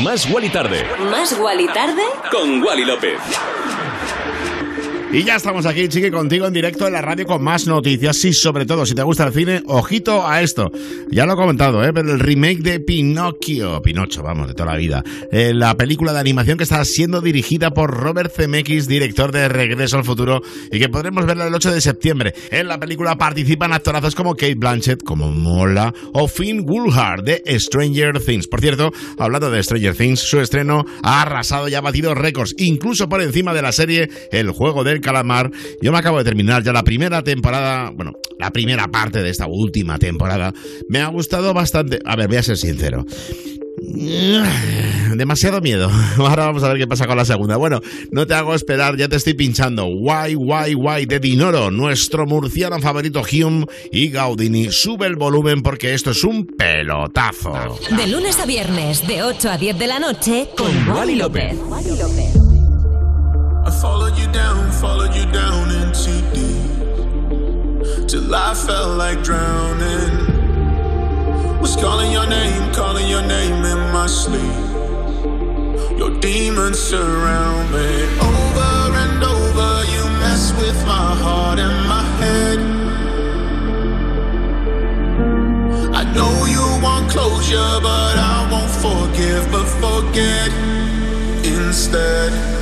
Speaker 3: Más Wally Tarde.
Speaker 10: Más Wally tarde.
Speaker 3: Con Wally López.
Speaker 1: Y ya estamos aquí, chiqui, contigo en directo en la radio con más noticias. Y sobre todo, si te gusta el cine, ojito a esto. Ya lo he comentado, ¿eh? pero el remake de Pinocchio, Pinocho, vamos, de toda la vida. Eh, la película de animación que está siendo dirigida por Robert Zemeckis, director de Regreso al Futuro, y que podremos verla el 8 de septiembre. En la película participan actorazos como Kate Blanchett, como Mola, o Finn Wolfhard de Stranger Things. Por cierto, hablando de Stranger Things, su estreno ha arrasado y ha batido récords, incluso por encima de la serie El Juego del Calamar. Yo me acabo de terminar ya la primera temporada, bueno, la primera parte de esta última temporada. Me ha gustado bastante. A ver, voy a ser sincero. Demasiado miedo. Ahora vamos a ver qué pasa con la segunda. Bueno, no te hago esperar, ya te estoy pinchando. Guay, guay, guay de Dinoro, nuestro murciano favorito Hume y Gaudini. Sube el volumen porque esto es un pelotazo.
Speaker 10: De lunes a viernes, de 8 a 10 de la noche, con Wally López.
Speaker 21: I followed you down, followed you down into deep. Till I felt like drowning. Was calling your name, calling your name in my sleep.
Speaker 27: Your demons surround me. Over and over, you mess with my heart and my head. I know you want closure, but I won't forgive, but forget instead.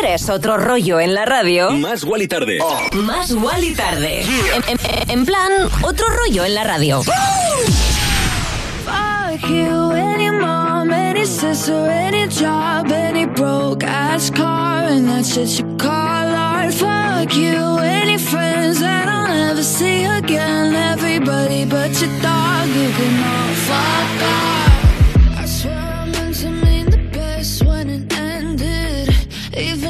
Speaker 10: ¿Quieres otro rollo en la radio?
Speaker 3: Más Wally tarde.
Speaker 10: Más Wally tarde. En, en- en plan, otro rollo en la radio.
Speaker 9: Fuck you, any mom, any sister, any job, any broke ass car, and that shit you call art. Fuck you, any friends that I'll never see again. Everybody but your dog, you can all fuck off.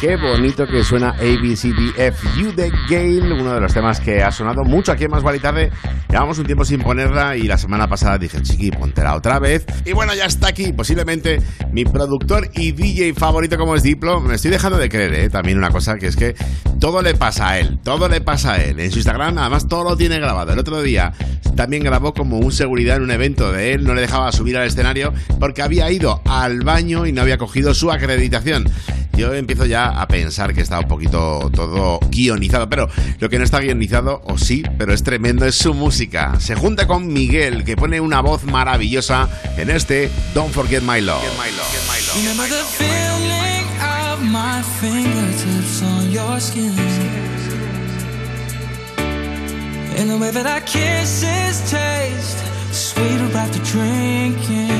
Speaker 1: Qué bonito que suena ABCDF You The Gale, uno de los temas que ha sonado mucho aquí en Más Vale Tarde. Llevamos un tiempo sin ponerla y la semana pasada dije, chiqui, póntela otra vez. Y bueno, ya está aquí, posiblemente mi productor y DJ favorito como es Diplo. Me estoy dejando de creer, ¿eh? También una cosa que es que todo le pasa a él, todo le pasa a él. En su Instagram además todo lo tiene grabado. El otro día también grabó como un seguridad en un evento de él, no le dejaba subir al escenario porque había ido al baño y no había cogido su acreditación. Yo empiezo ya a pensar que está un poquito todo guionizado, pero lo que no está guionizado, o sí, pero es tremendo, es su música. Se junta con Miguel, que pone una voz maravillosa en este Don't Forget My Love.
Speaker 21: Remember the feeling of my fingertips on your skin. And the way that our kisses taste sweeter after drinking.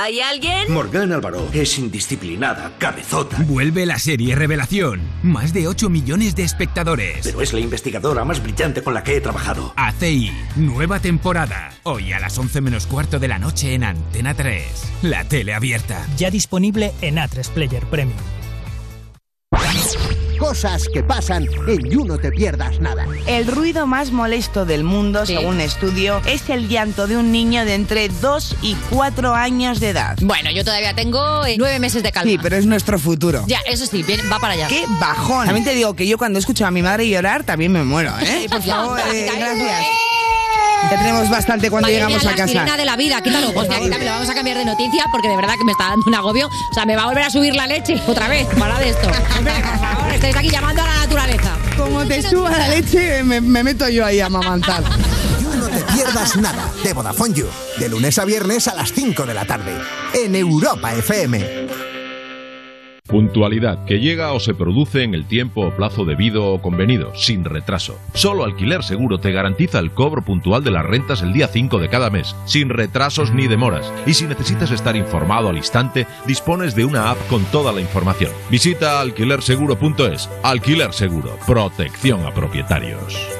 Speaker 2: ¿hay alguien?
Speaker 14: Morgan Álvaro es indisciplinada, cabezota.
Speaker 15: Vuelve la serie Revelación. Más de 8 millones de espectadores.
Speaker 14: Pero es la investigadora más brillante con la que he trabajado.
Speaker 15: ACI, nueva temporada. Hoy a las 11 menos cuarto de la noche en Antena 3. La tele abierta.
Speaker 16: Ya disponible en A3 Player Premium.
Speaker 17: Cosas que pasan en You No Te Pierdas Nada.
Speaker 20: El ruido más molesto del mundo, según un estudio, es el llanto de un niño de entre 2 y 4 años de edad.
Speaker 23: Bueno, yo todavía tengo eh, nueve meses de calma.
Speaker 20: Sí, pero es nuestro futuro.
Speaker 23: Ya, eso sí, bien, va para allá.
Speaker 20: ¡Qué bajón! También te digo que yo cuando escucho a mi madre llorar también me muero, ¿eh?
Speaker 23: Sí, por favor.
Speaker 20: Eh, gracias. Ya tenemos bastante cuando
Speaker 23: Madre
Speaker 20: llegamos
Speaker 23: mía,
Speaker 20: a
Speaker 23: la
Speaker 20: casa.
Speaker 23: sirena de la vida, quítalo. Hostia, quítamelo, vamos a cambiar de noticia porque de verdad que me está dando un agobio. O sea, me va a volver a subir la leche otra vez. Para de esto. Hombre, por favor, estáis aquí llamando a la naturaleza.
Speaker 20: Como te suba la leche, me, me meto yo ahí a mamantar.
Speaker 17: You No Te Pierdas Nada de Vodafone You. De lunes a viernes a las 5 de la tarde. En Europa FM.
Speaker 28: Puntualidad que llega o se produce en el tiempo o plazo debido o convenido, sin retraso. Solo Alquiler Seguro te garantiza el cobro puntual de las rentas el día 5 de cada mes, sin retrasos ni demoras. Y si necesitas estar informado al instante, dispones de una app con toda la información. Visita alquilerseguro.es. Alquiler Seguro, protección a propietarios.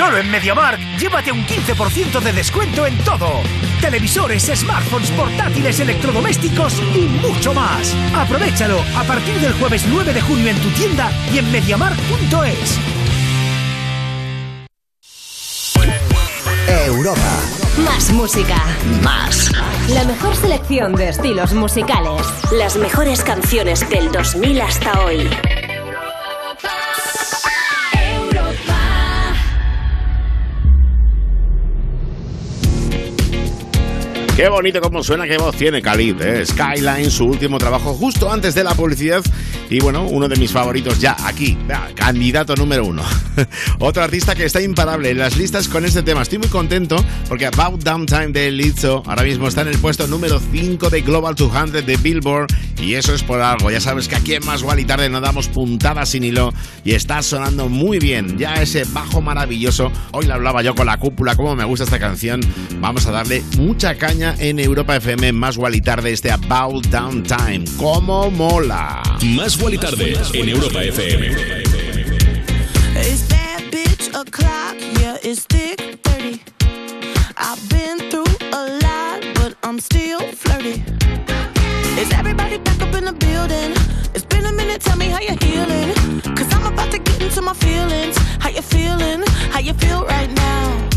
Speaker 29: Solo en MediaMark, llévate un 15% de descuento en todo. Televisores, smartphones, portátiles, electrodomésticos y mucho más. Aprovechalo a partir del jueves 9 de junio en tu tienda y en MediaMark.es.
Speaker 17: Europa.
Speaker 2: Más música. Más. La mejor selección de estilos musicales. Las mejores canciones del 2000 hasta hoy.
Speaker 1: Qué bonito cómo suena, qué voz tiene Khalid. ¿eh? Skyline, su último trabajo justo antes de la publicidad. Y bueno, uno de mis favoritos ya aquí, candidato número uno. Otro artista que está imparable en las listas con este tema. Estoy muy contento porque About Downtime de Lizzo ahora mismo está en el puesto número 5 de Global 200 de Billboard. Y eso es por algo. Ya sabes que aquí en Más y Tarde no damos puntadas sin hilo. Y está sonando muy bien. Ya ese bajo maravilloso. Hoy le hablaba yo con la cúpula, cómo me gusta esta canción. Vamos a darle mucha caña en Europa FM Más y Tarde este About Downtime. ¡Cómo mola!
Speaker 3: Más y Tarde en Europa FM.
Speaker 30: It's that bitch o'clock, yeah, it's thick 30. I've been through a lot, but I'm still flirty. Is everybody back up in the building? It's been a minute, tell me how you're healing. Cause I'm about to get into my feelings. How you feeling? How you feel right now?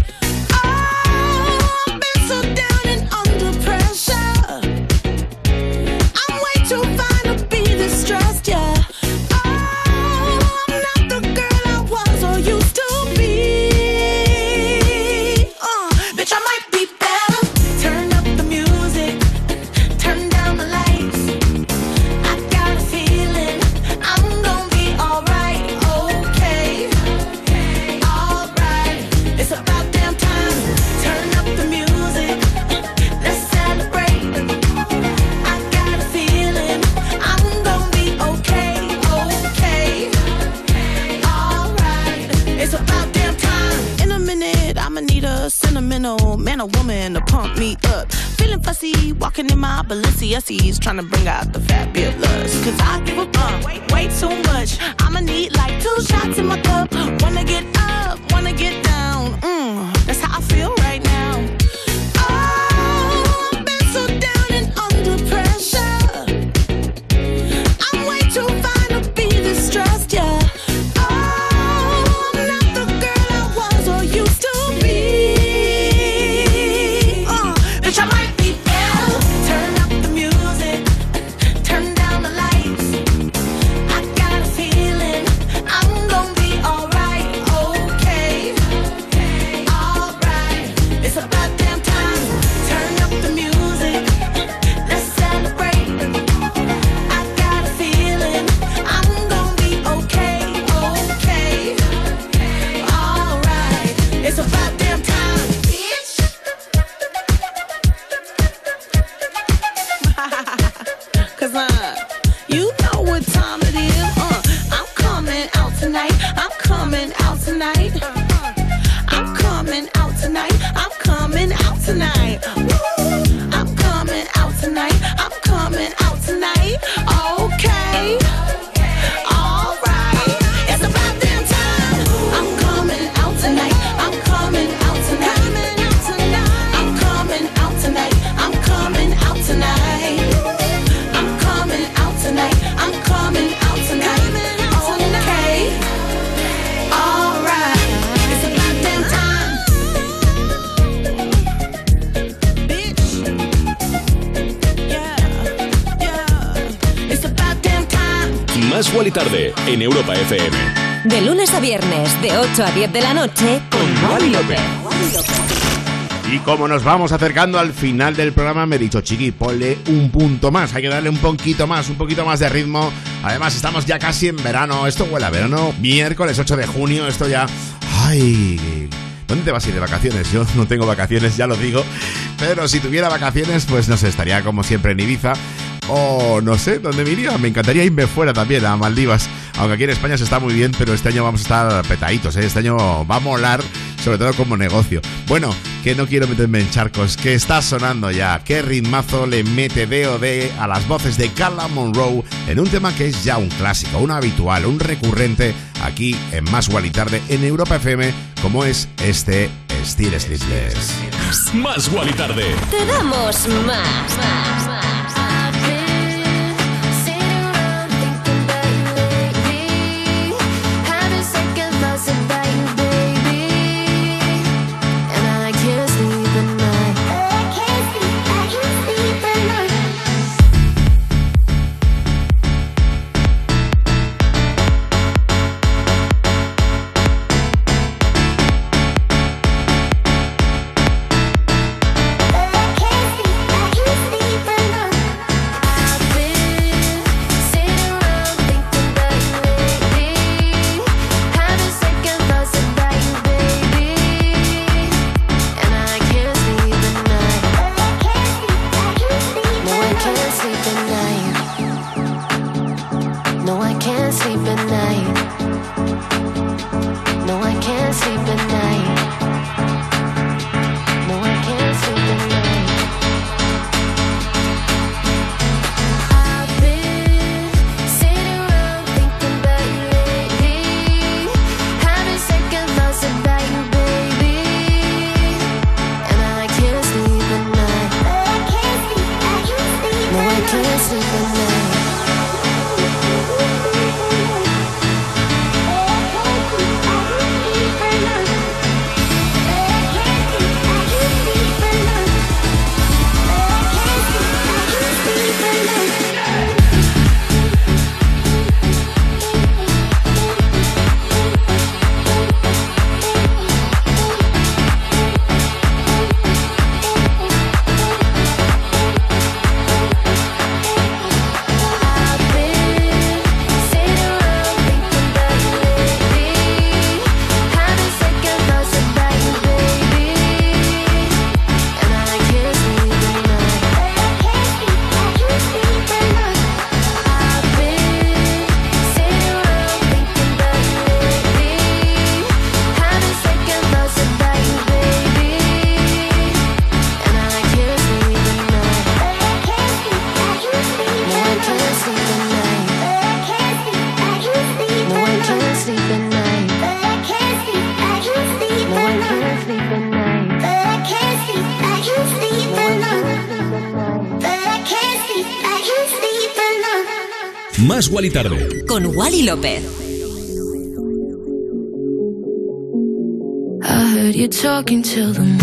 Speaker 30: Fussy, walking in my Balenciennes, trying to bring out the fabulous. Cause I give a way, way too much. I'ma need like two shots in my cup. Wanna get up, wanna get down. Mm, that's how I feel right now.
Speaker 3: Europa FM.
Speaker 2: De lunes a viernes, de 8 a 10 de la noche, con Wally López.
Speaker 1: Y como nos vamos acercando al final del programa, me he dicho, chiqui, ponle un punto más. Hay que darle un poquito más, un poquito más de ritmo. Además, estamos ya casi en verano. Esto huele a verano. Miércoles 8 de junio, esto ya. ¡Ay! ¿Dónde te vas a ir de vacaciones? Yo no tengo vacaciones, ya lo digo. Pero si tuviera vacaciones, pues no sé, estaría como siempre en Ibiza. O no sé, ¿dónde me iría? Me encantaría irme fuera también, a Maldivas. Aunque aquí en España se está muy bien, pero este año vamos a estar petaditos, ¿eh? Este año va a molar, sobre todo como negocio. Bueno, que no quiero meterme en charcos, que está sonando ya. Qué ritmazo le mete DOD a las voces de Carla Monroe en un tema que es ya un clásico, un habitual, un recurrente aquí en Más y Tarde en Europa FM, como es este Steel Sleepless.
Speaker 31: Más y Tarde.
Speaker 2: Te damos más,
Speaker 31: más.
Speaker 2: Con Wally López.
Speaker 9: I heard you talking the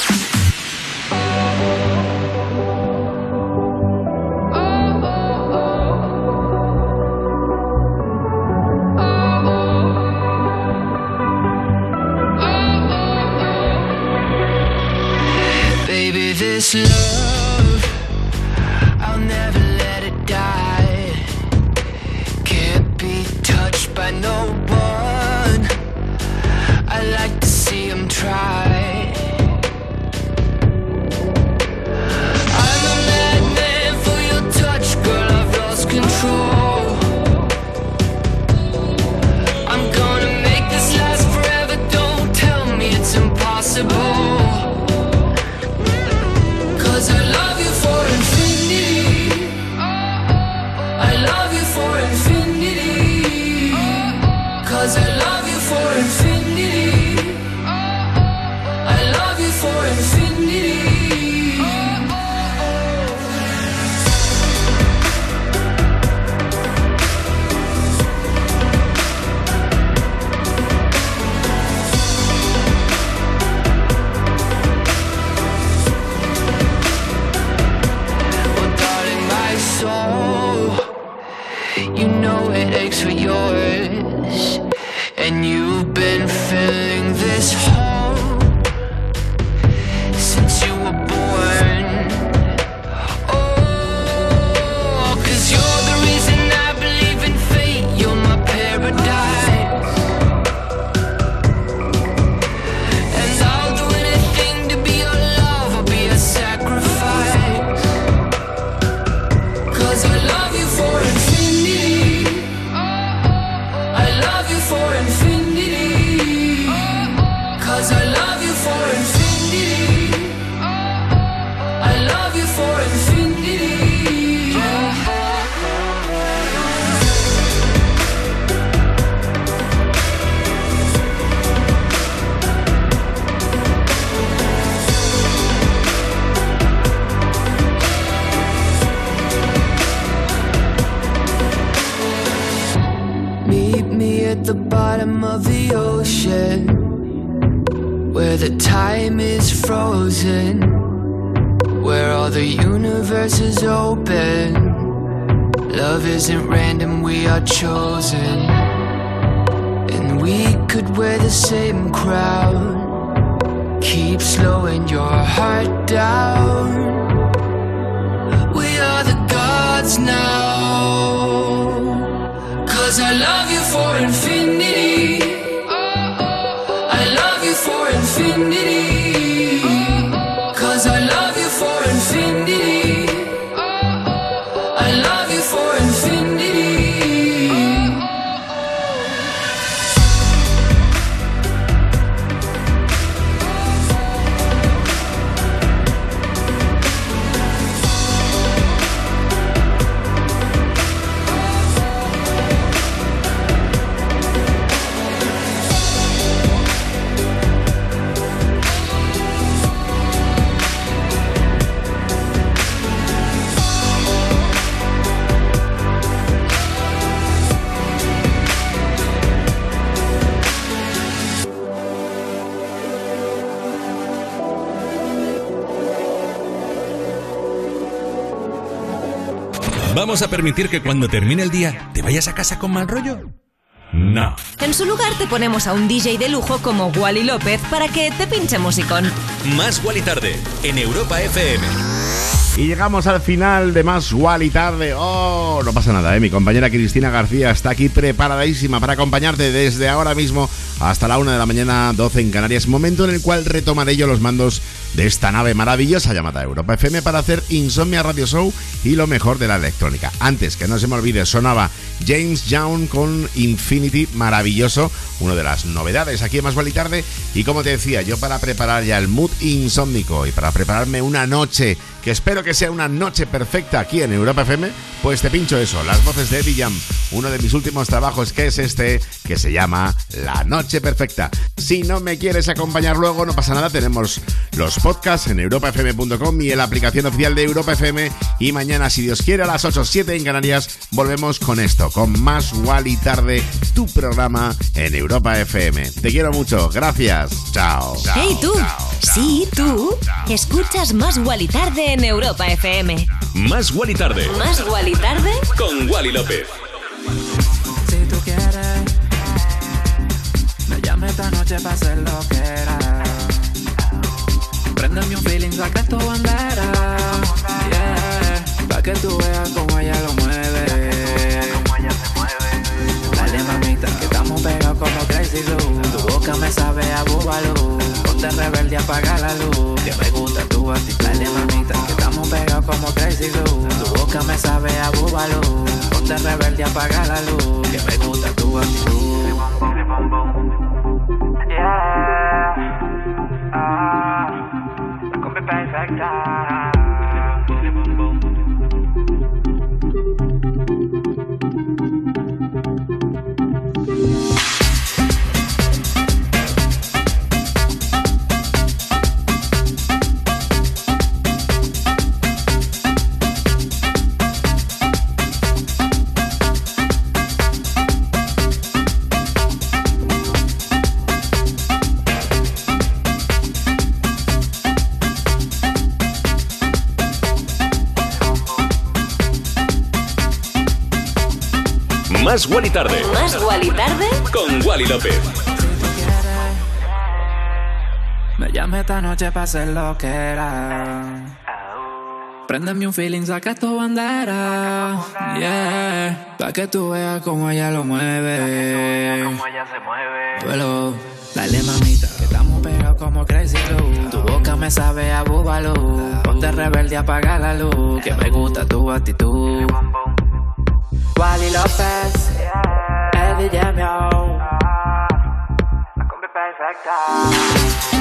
Speaker 3: Permitir que cuando termine el día te vayas a casa con mal rollo? No.
Speaker 10: En su lugar te ponemos a un DJ de lujo como Wally López para que te pinche musicón.
Speaker 3: Más Wally tarde en Europa FM.
Speaker 1: Y llegamos al final de más Wally tarde. Oh, no pasa nada, ¿eh? Mi compañera Cristina García está aquí preparadísima para acompañarte desde ahora mismo hasta la una de la mañana, 12 en Canarias. Momento en el cual retomaré yo los mandos de esta nave maravillosa llamada Europa FM para hacer Insomnia Radio Show y lo mejor de la electrónica. Antes, que no se me olvide, sonaba James Young con Infinity, maravilloso, una de las novedades aquí en Más Wally Tarde. Y como te decía, yo para preparar ya el mood insómnico y para prepararme una noche, que espero que sea una noche perfecta aquí en Europa FM, pues te pincho eso, las voces de Eddie Jam, uno de mis últimos trabajos que es este, que se llama La Noche Perfecta. Si no me quieres acompañar luego, no pasa nada, tenemos los podcasts en europafm.com y en la aplicación oficial de Europa FM. Y mañana, si Dios quiere, a las 8 7 en Canarias, volvemos con esto, con más Wally Tarde, tu programa en Europa FM. Te quiero mucho, gracias. Chao.
Speaker 10: hey tú, sí tú, escuchas Más Wally Tarde en Europa FM.
Speaker 3: Más Wally tarde
Speaker 10: Más Wally Tarde
Speaker 3: con Wally López.
Speaker 21: Noche hacer lo que era. Préndeme un feeling, saca tu bandera. Yeah, pa' que tú veas cómo ella lo mueve. Dale mamita, que estamos pegados como Crazy Glue. Tu boca me sabe a búbalo. Ponte rebelde, apaga la luz. Que me gusta tu actitud. Dale mamita, que estamos pegados como Crazy Glue. Tu boca me sabe a búbalo. Ponte rebelde, apaga la luz. Que me gusta tu actitud. Yeah. Ah, come be perfect.
Speaker 3: Más Wally tarde
Speaker 10: Más Wally Tarde
Speaker 3: con Wally López.
Speaker 21: Me llame esta noche para hacer lo que era. Préndeme un feeling, saca tu bandera. Yeah, pa' que tú veas cómo ella lo mueve. Cómo ella se mueve. Duelo, dale mamita, que estamos pegados como Crazy Glue. Tu boca me sabe a búbalo. Ponte rebelde, apaga la luz. Que me gusta tu actitud. Wally López, Eddie Jamio. La combi perfecta.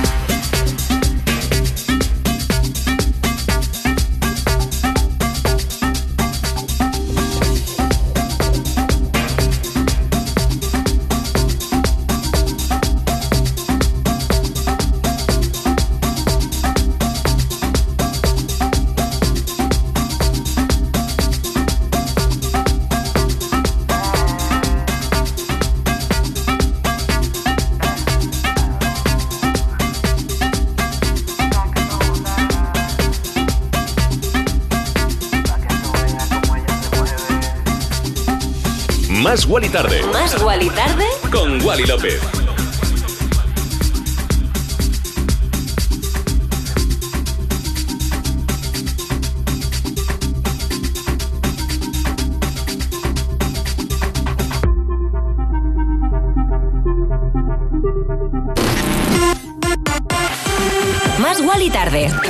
Speaker 3: Más Wally tarde
Speaker 10: Más Wally Tarde
Speaker 3: con Wally López.
Speaker 10: Más Wally Tarde.